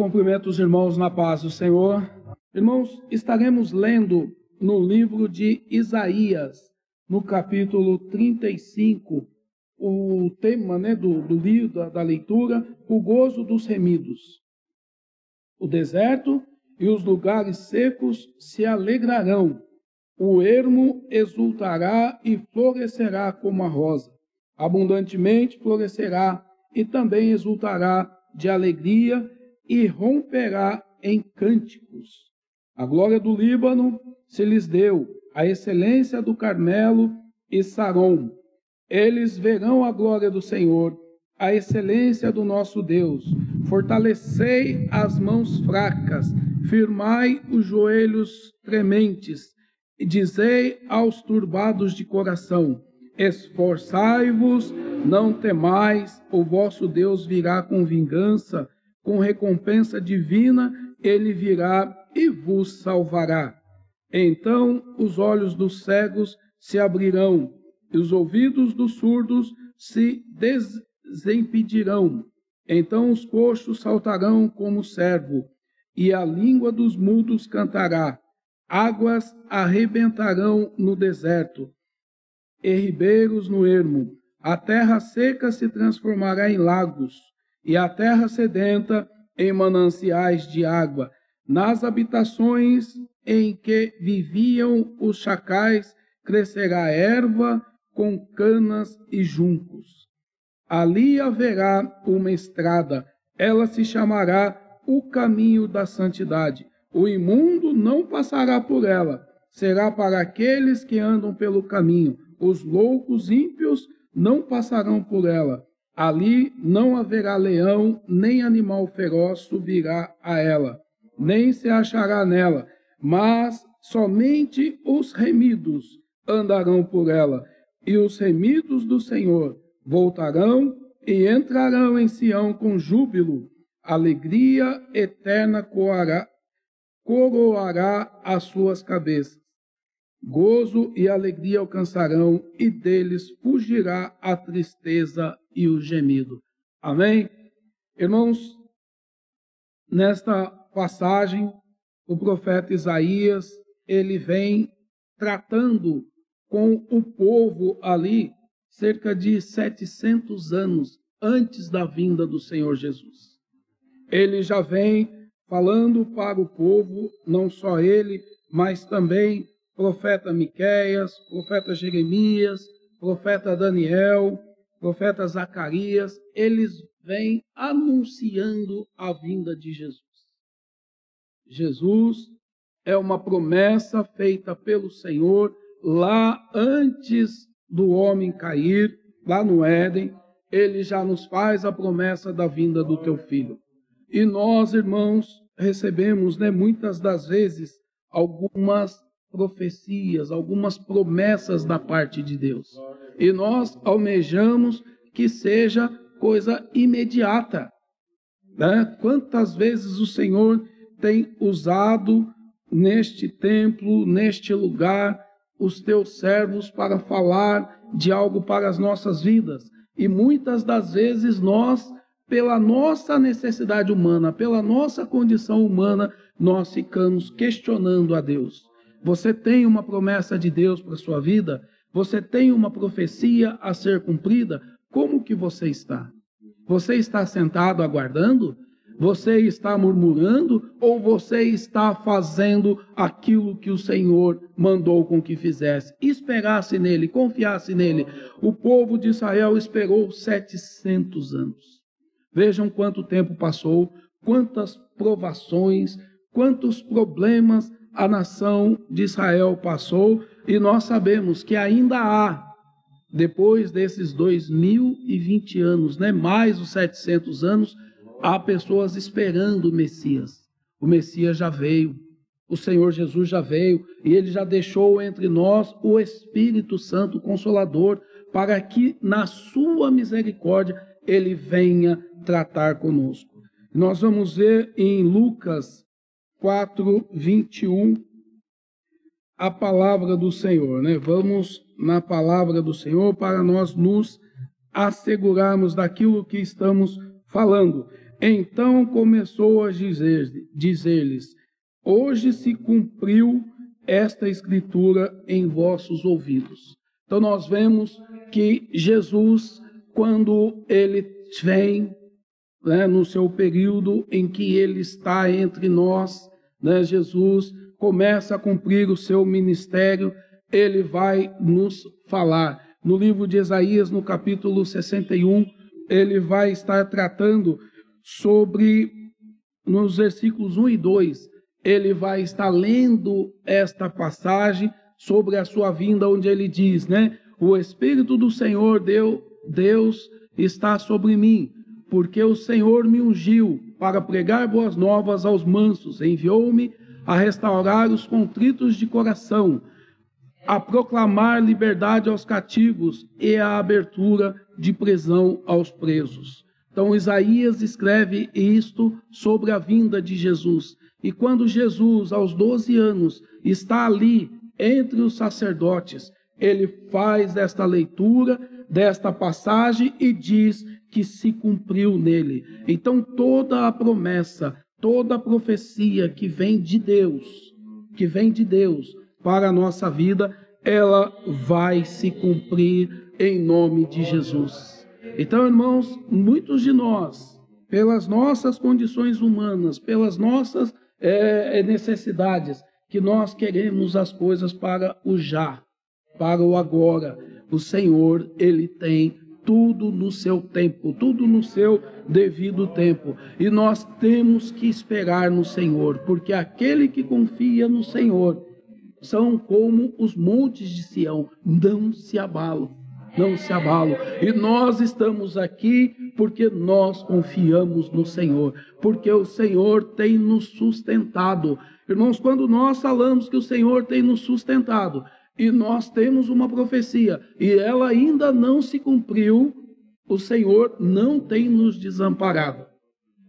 cumprimento os irmãos na paz do Senhor. Irmãos, estaremos lendo no livro de Isaías, no capítulo 35, o tema né, do, do livro, da, da leitura, o gozo dos remidos. O deserto e os lugares secos se alegrarão, o ermo exultará e florescerá como a rosa, abundantemente florescerá e também exultará de alegria e romperá em cânticos. A glória do Líbano se lhes deu, a excelência do Carmelo e Saron. Eles verão a glória do Senhor, a excelência do nosso Deus. Fortalecei as mãos fracas, firmai os joelhos trementes, e dizei aos turbados de coração: Esforçai-vos, não temais, o vosso Deus virá com vingança com recompensa divina, ele virá e vos salvará. Então os olhos dos cegos se abrirão, e os ouvidos dos surdos se desimpedirão. Então os coxos saltarão como servo, e a língua dos mudos cantará. Águas arrebentarão no deserto, e ribeiros no ermo. A terra seca se transformará em lagos e a terra sedenta em mananciais de água. Nas habitações em que viviam os chacais crescerá erva com canas e juncos. Ali haverá uma estrada, ela se chamará o caminho da santidade. O imundo não passará por ela, será para aqueles que andam pelo caminho. Os loucos ímpios não passarão por ela. Ali não haverá leão, nem animal feroz subirá a ela, nem se achará nela, mas somente os remidos andarão por ela, e os remidos do Senhor voltarão e entrarão em Sião com júbilo. Alegria eterna coará, coroará as suas cabeças. Gozo e alegria alcançarão, e deles fugirá a tristeza e o gemido. Amém? Irmãos, nesta passagem, o profeta Isaías, ele vem tratando com o povo ali cerca de 700 anos antes da vinda do Senhor Jesus. Ele já vem falando para o povo, não só ele, mas também profeta Miqueias, profeta Jeremias, profeta Daniel, profeta Zacarias, eles vêm anunciando a vinda de Jesus. Jesus é uma promessa feita pelo Senhor lá antes do homem cair, lá no Éden, ele já nos faz a promessa da vinda do teu filho. E nós, irmãos, recebemos, né, muitas das vezes algumas profecias, algumas promessas da parte de Deus. E nós almejamos que seja coisa imediata. Né? Quantas vezes o Senhor tem usado neste templo, neste lugar, os teus servos para falar de algo para as nossas vidas. E muitas das vezes nós, pela nossa necessidade humana, pela nossa condição humana, nós ficamos questionando a Deus. Você tem uma promessa de Deus para sua vida? Você tem uma profecia a ser cumprida? Como que você está? Você está sentado aguardando? Você está murmurando ou você está fazendo aquilo que o Senhor mandou com que fizesse? Esperasse nele, confiasse nele. O povo de Israel esperou 700 anos. Vejam quanto tempo passou, quantas provações, quantos problemas a nação de Israel passou e nós sabemos que ainda há, depois desses 2020 anos, né, mais os 700 anos, há pessoas esperando o Messias. O Messias já veio, o Senhor Jesus já veio e ele já deixou entre nós o Espírito Santo Consolador para que na sua misericórdia ele venha tratar conosco. Nós vamos ver em Lucas 4, 21, a palavra do Senhor, né? Vamos na palavra do Senhor para nós nos assegurarmos daquilo que estamos falando. Então começou a dizer, dizer-lhes: Hoje se cumpriu esta escritura em vossos ouvidos. Então nós vemos que Jesus, quando ele vem né, no seu período em que ele está entre nós, né, Jesus começa a cumprir o seu ministério, ele vai nos falar. No livro de Isaías, no capítulo 61, ele vai estar tratando sobre, nos versículos 1 e 2, ele vai estar lendo esta passagem sobre a sua vinda, onde ele diz, né? O Espírito do Senhor, Deus, Deus está sobre mim, porque o Senhor me ungiu para pregar boas novas aos mansos, enviou-me a restaurar os contritos de coração, a proclamar liberdade aos cativos e a abertura de prisão aos presos. Então, Isaías escreve isto sobre a vinda de Jesus. E quando Jesus, aos 12 anos, está ali entre os sacerdotes, ele faz esta leitura desta passagem e diz que se cumpriu nele. Então, toda a promessa, toda a profecia que vem de Deus, que vem de Deus para a nossa vida, ela vai se cumprir em nome de Jesus. Então, irmãos, muitos de nós, pelas nossas condições humanas, pelas nossas é, necessidades, que nós queremos as coisas para o já, para o agora. O Senhor, Ele tem tudo no seu tempo, tudo no seu devido tempo. E nós temos que esperar no Senhor, porque aquele que confia no Senhor são como os montes de Sião, não se abalam não se abalam. E nós estamos aqui porque nós confiamos no Senhor, porque o Senhor tem nos sustentado. Irmãos, quando nós falamos que o Senhor tem nos sustentado, e nós temos uma profecia, e ela ainda não se cumpriu, o Senhor não tem nos desamparado.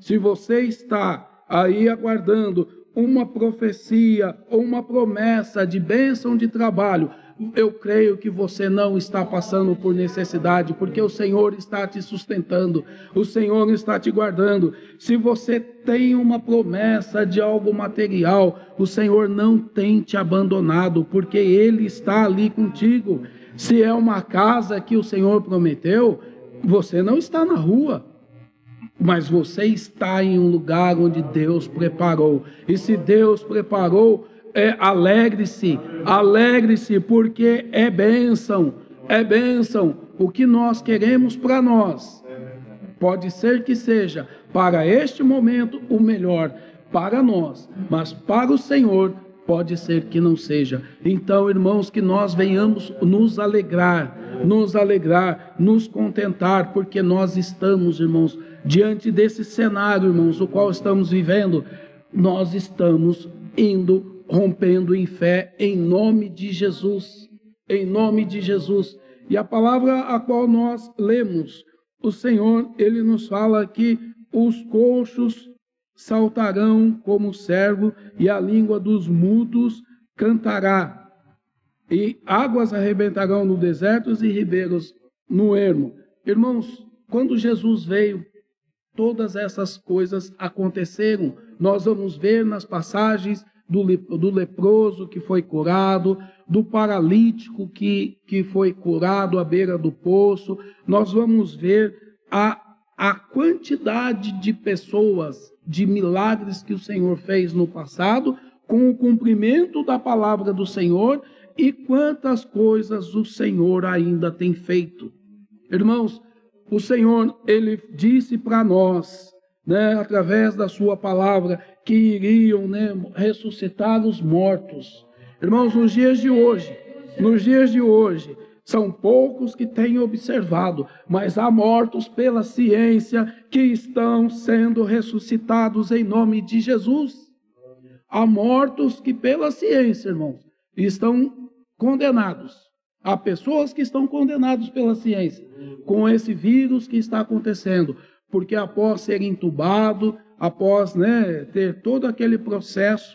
Se você está aí aguardando uma profecia ou uma promessa de bênção de trabalho, eu creio que você não está passando por necessidade, porque o Senhor está te sustentando, o Senhor está te guardando. Se você tem uma promessa de algo material, o Senhor não tem te abandonado, porque Ele está ali contigo. Se é uma casa que o Senhor prometeu, você não está na rua, mas você está em um lugar onde Deus preparou. E se Deus preparou, é, alegre-se, alegre-se, porque é bênção, é bênção. O que nós queremos para nós, pode ser que seja para este momento o melhor para nós, mas para o Senhor pode ser que não seja. Então, irmãos, que nós venhamos nos alegrar, nos alegrar, nos contentar, porque nós estamos, irmãos, diante desse cenário, irmãos, o qual estamos vivendo, nós estamos indo rompendo em fé em nome de Jesus. Em nome de Jesus. E a palavra a qual nós lemos, o Senhor, ele nos fala que os coxos saltarão como servo e a língua dos mudos cantará. E águas arrebentarão no deserto e ribeiros no ermo. Irmãos, quando Jesus veio, todas essas coisas aconteceram. Nós vamos ver nas passagens do, do leproso que foi curado, do paralítico que, que foi curado à beira do poço. Nós vamos ver a, a quantidade de pessoas, de milagres que o Senhor fez no passado, com o cumprimento da palavra do Senhor e quantas coisas o Senhor ainda tem feito. Irmãos, o Senhor, ele disse para nós, né, através da sua palavra, que iriam né, ressuscitar os mortos. Irmãos, nos dias de hoje, nos dias de hoje, são poucos que têm observado, mas há mortos pela ciência que estão sendo ressuscitados em nome de Jesus. Há mortos que pela ciência, irmãos, estão condenados. Há pessoas que estão condenadas pela ciência com esse vírus que está acontecendo, porque após ser entubado, após né, ter todo aquele processo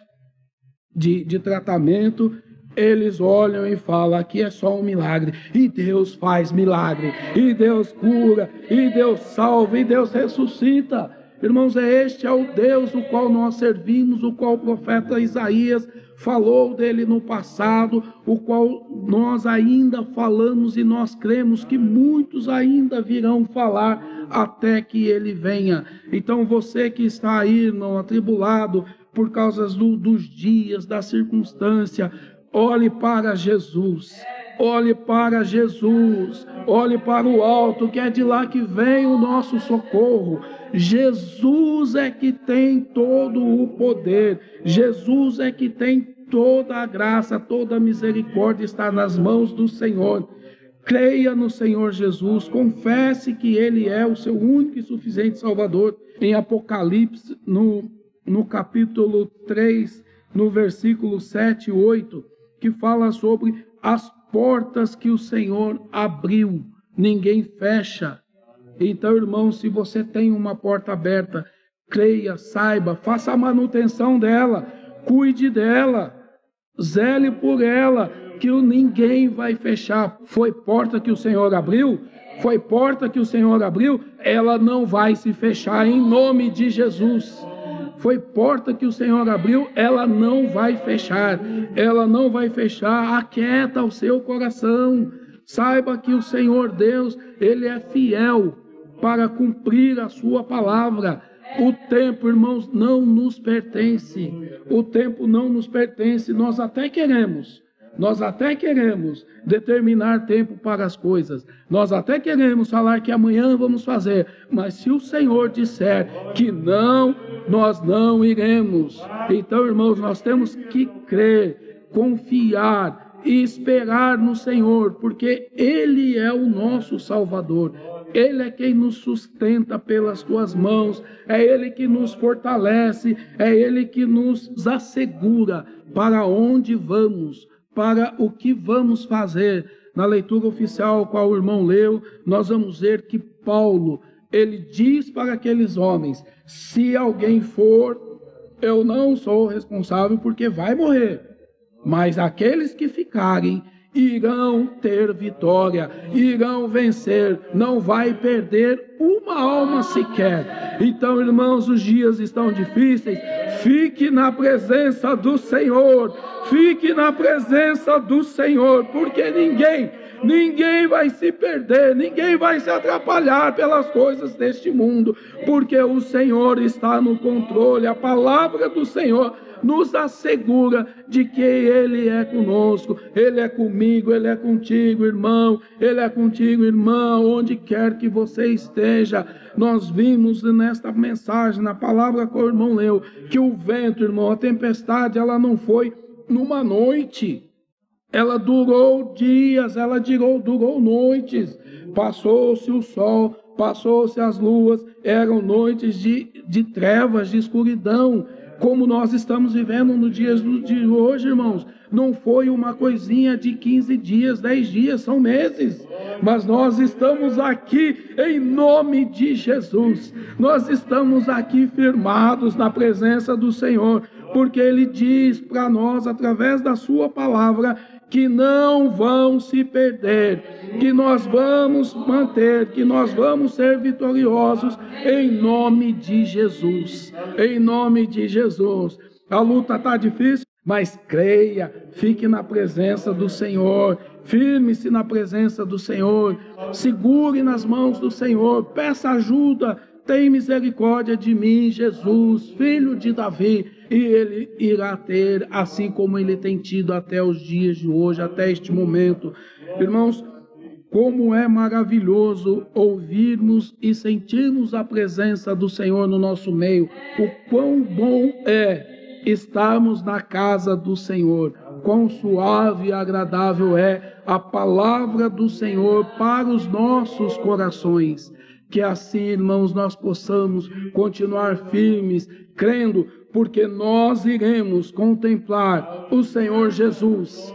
de, de tratamento, eles olham e falam: aqui é só um milagre. E Deus faz milagre, e Deus cura, e Deus salva, e Deus ressuscita. Irmãos, é este é o Deus o qual nós servimos, o qual o profeta Isaías falou dele no passado, o qual nós ainda falamos e nós cremos que muitos ainda virão falar até que ele venha. Então você que está aí, irmão, atribulado por causa do, dos dias, da circunstância, olhe para Jesus. Olhe para Jesus, olhe para o alto, que é de lá que vem o nosso socorro. Jesus é que tem todo o poder, Jesus é que tem toda a graça, toda a misericórdia está nas mãos do Senhor. Creia no Senhor Jesus, confesse que Ele é o seu único e suficiente Salvador. Em Apocalipse, no, no capítulo 3, no versículo 7 e 8, que fala sobre as portas que o Senhor abriu, ninguém fecha. Então, irmão, se você tem uma porta aberta, creia, saiba, faça a manutenção dela, cuide dela, zele por ela, que ninguém vai fechar. Foi porta que o Senhor abriu, foi porta que o Senhor abriu, ela não vai se fechar em nome de Jesus. Foi porta que o Senhor abriu, ela não vai fechar. Ela não vai fechar. Aquieta o seu coração. Saiba que o Senhor Deus, ele é fiel para cumprir a sua palavra. O tempo, irmãos, não nos pertence. O tempo não nos pertence. Nós até queremos nós até queremos determinar tempo para as coisas, nós até queremos falar que amanhã vamos fazer, mas se o Senhor disser que não, nós não iremos. Então, irmãos, nós temos que crer, confiar e esperar no Senhor, porque Ele é o nosso Salvador. Ele é quem nos sustenta pelas tuas mãos, é Ele que nos fortalece, é Ele que nos assegura para onde vamos para o que vamos fazer. Na leitura oficial, qual o irmão leu, nós vamos ver que Paulo, ele diz para aqueles homens: se alguém for, eu não sou responsável porque vai morrer. Mas aqueles que ficarem, irão ter vitória, irão vencer, não vai perder uma alma sequer. Então, irmãos, os dias estão difíceis, fique na presença do Senhor, fique na presença do Senhor, porque ninguém, ninguém vai se perder, ninguém vai se atrapalhar pelas coisas deste mundo, porque o Senhor está no controle, a palavra do Senhor nos assegura de que Ele é conosco, Ele é comigo, Ele é contigo, irmão, Ele é contigo, irmão, onde quer que você esteja. Nós vimos nesta mensagem, na palavra que o irmão leu, que o vento, irmão, a tempestade, ela não foi numa noite. Ela durou dias, ela durou, durou noites. Passou-se o sol, passou-se as luas, eram noites de, de trevas, de escuridão como nós estamos vivendo no dias de hoje, irmãos. Não foi uma coisinha de 15 dias, 10 dias, são meses. Mas nós estamos aqui em nome de Jesus. Nós estamos aqui firmados na presença do Senhor, porque Ele diz para nós, através da Sua palavra, que não vão se perder, que nós vamos manter, que nós vamos ser vitoriosos em nome de Jesus. Em nome de Jesus. A luta está difícil, mas creia, fique na presença do Senhor, firme-se na presença do Senhor, segure nas mãos do Senhor, peça ajuda, tem misericórdia de mim, Jesus, filho de Davi e ele irá ter, assim como ele tem tido até os dias de hoje, até este momento. Irmãos, como é maravilhoso ouvirmos e sentirmos a presença do Senhor no nosso meio. O quão bom é estarmos na casa do Senhor. Quão suave e agradável é a palavra do Senhor para os nossos corações. Que assim, irmãos, nós possamos continuar firmes, crendo, porque nós iremos contemplar o Senhor Jesus.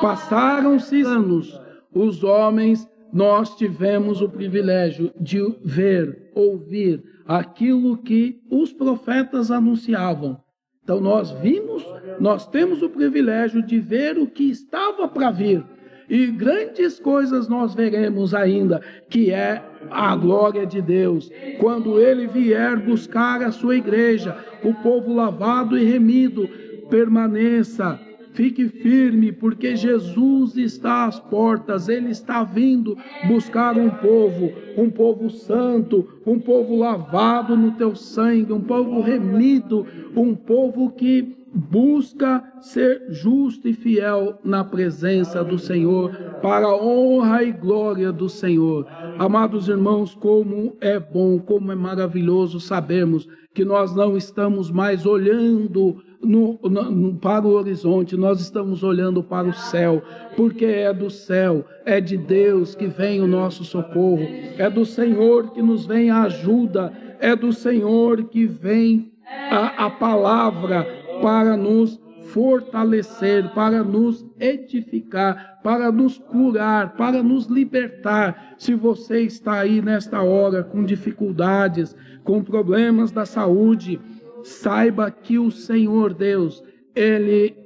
Passaram-se anos, os homens, nós tivemos o privilégio de ver, ouvir aquilo que os profetas anunciavam. Então nós vimos, nós temos o privilégio de ver o que estava para vir. E grandes coisas nós veremos ainda, que é a glória de Deus. Quando ele vier buscar a sua igreja, o povo lavado e remido, permaneça Fique firme, porque Jesus está às portas, ele está vindo buscar um povo, um povo santo, um povo lavado no teu sangue, um povo remido, um povo que busca ser justo e fiel na presença do Senhor, para a honra e glória do Senhor. Amados irmãos, como é bom, como é maravilhoso sabermos que nós não estamos mais olhando no, no, para o horizonte, nós estamos olhando para o céu, porque é do céu, é de Deus que vem o nosso socorro, é do Senhor que nos vem a ajuda, é do Senhor que vem a, a palavra para nos fortalecer, para nos edificar, para nos curar, para nos libertar. Se você está aí nesta hora com dificuldades, com problemas da saúde, saiba que o Senhor Deus, Ele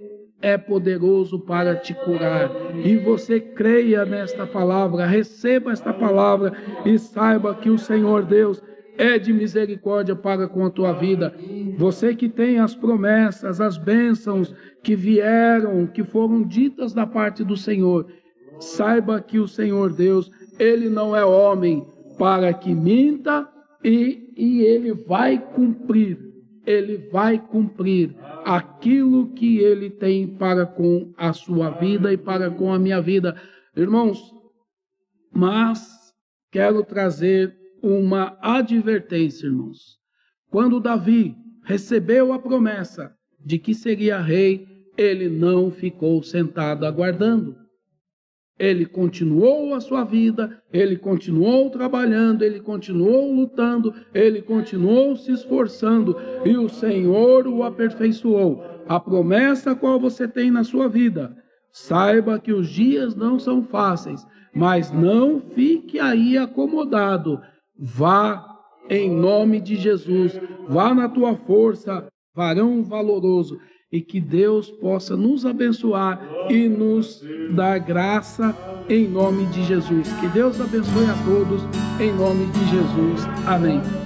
é poderoso para te curar. E você creia nesta palavra, receba esta palavra e saiba que o Senhor Deus é de misericórdia para com a tua vida. Você que tem as promessas, as bênçãos que vieram, que foram ditas da parte do Senhor, saiba que o Senhor Deus, ele não é homem para que minta e, e ele vai cumprir ele vai cumprir aquilo que ele tem para com a sua vida e para com a minha vida. Irmãos, mas quero trazer uma advertência, irmãos. Quando Davi recebeu a promessa de que seria rei, ele não ficou sentado aguardando. Ele continuou a sua vida, ele continuou trabalhando, ele continuou lutando, ele continuou se esforçando e o Senhor o aperfeiçoou. A promessa qual você tem na sua vida, saiba que os dias não são fáceis, mas não fique aí acomodado. Vá em nome de Jesus, vá na tua força, varão valoroso e que Deus possa nos abençoar e nos dar graça em nome de Jesus. Que Deus abençoe a todos em nome de Jesus. Amém.